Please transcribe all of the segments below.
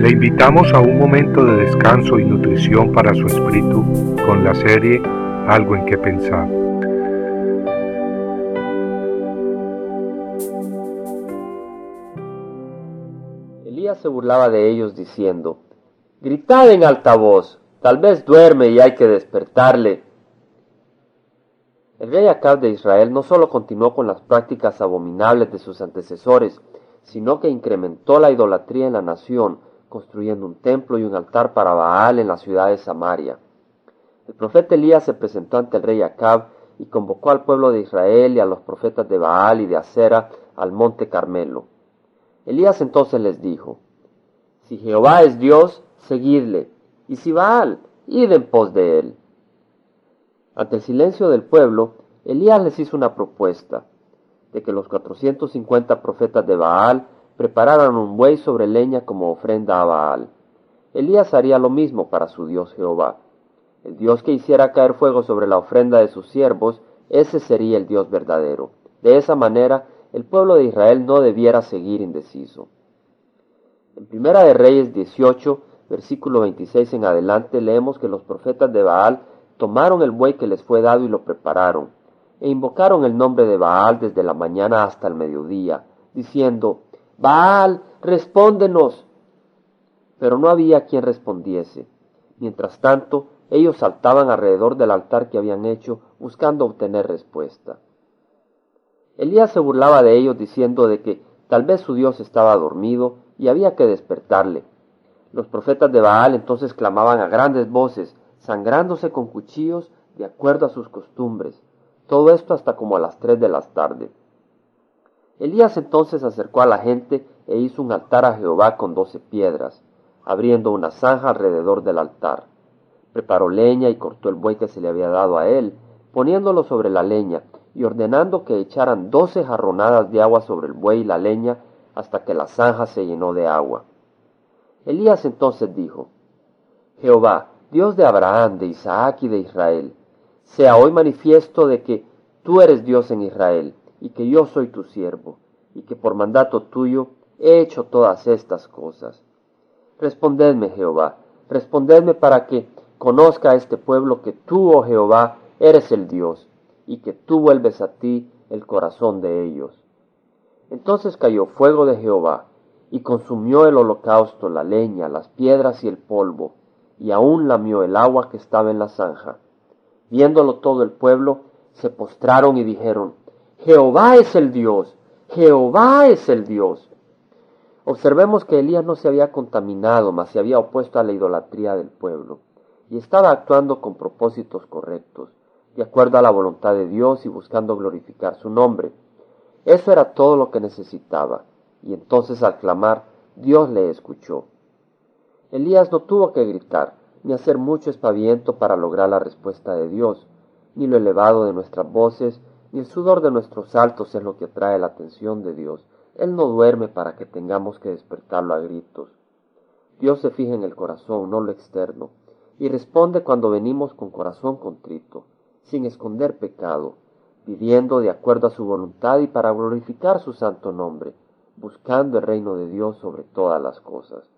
Le invitamos a un momento de descanso y nutrición para su espíritu con la serie Algo en que pensar. Elías se burlaba de ellos diciendo, Gritad en alta voz, tal vez duerme y hay que despertarle. El rey Acab de Israel no solo continuó con las prácticas abominables de sus antecesores, sino que incrementó la idolatría en la nación, construyendo un templo y un altar para Baal en la ciudad de Samaria. El profeta Elías se presentó ante el rey Acab y convocó al pueblo de Israel y a los profetas de Baal y de Acera al monte Carmelo. Elías entonces les dijo, Si Jehová es Dios, seguidle, y si Baal, id en pos de él. Ante el silencio del pueblo, Elías les hizo una propuesta de que los 450 profetas de Baal prepararan un buey sobre leña como ofrenda a Baal. Elías haría lo mismo para su Dios Jehová. El Dios que hiciera caer fuego sobre la ofrenda de sus siervos, ese sería el Dios verdadero. De esa manera, el pueblo de Israel no debiera seguir indeciso. En Primera de Reyes 18, versículo 26 en adelante, leemos que los profetas de Baal tomaron el buey que les fue dado y lo prepararon, e invocaron el nombre de Baal desde la mañana hasta el mediodía, diciendo, Baal, respóndenos. Pero no había quien respondiese. Mientras tanto, ellos saltaban alrededor del altar que habían hecho, buscando obtener respuesta. Elías se burlaba de ellos diciendo de que tal vez su Dios estaba dormido y había que despertarle. Los profetas de Baal entonces clamaban a grandes voces, sangrándose con cuchillos de acuerdo a sus costumbres. Todo esto hasta como a las tres de la tarde. Elías entonces acercó a la gente e hizo un altar a Jehová con doce piedras, abriendo una zanja alrededor del altar. Preparó leña y cortó el buey que se le había dado a él, poniéndolo sobre la leña y ordenando que echaran doce jarronadas de agua sobre el buey y la leña hasta que la zanja se llenó de agua. Elías entonces dijo, Jehová, Dios de Abraham, de Isaac y de Israel, sea hoy manifiesto de que tú eres Dios en Israel, y que yo soy tu siervo, y que por mandato tuyo he hecho todas estas cosas. Respondedme, Jehová, respondedme para que conozca a este pueblo que tú, oh Jehová, eres el Dios, y que tú vuelves a ti el corazón de ellos. Entonces cayó fuego de Jehová, y consumió el holocausto, la leña, las piedras y el polvo, y aún lamió el agua que estaba en la zanja. Viéndolo todo el pueblo, se postraron y dijeron, Jehová es el Dios, Jehová es el Dios. Observemos que Elías no se había contaminado, mas se había opuesto a la idolatría del pueblo, y estaba actuando con propósitos correctos, de acuerdo a la voluntad de Dios y buscando glorificar su nombre. Eso era todo lo que necesitaba, y entonces al clamar, Dios le escuchó. Elías no tuvo que gritar, ni hacer mucho espaviento para lograr la respuesta de Dios, ni lo elevado de nuestras voces, ni el sudor de nuestros saltos es lo que atrae la atención de Dios. Él no duerme para que tengamos que despertarlo a gritos. Dios se fija en el corazón, no lo externo, y responde cuando venimos con corazón contrito, sin esconder pecado, pidiendo de acuerdo a su voluntad y para glorificar su santo nombre, buscando el reino de Dios sobre todas las cosas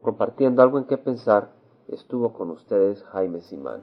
compartiendo algo en qué pensar, estuvo con ustedes Jaime Simán.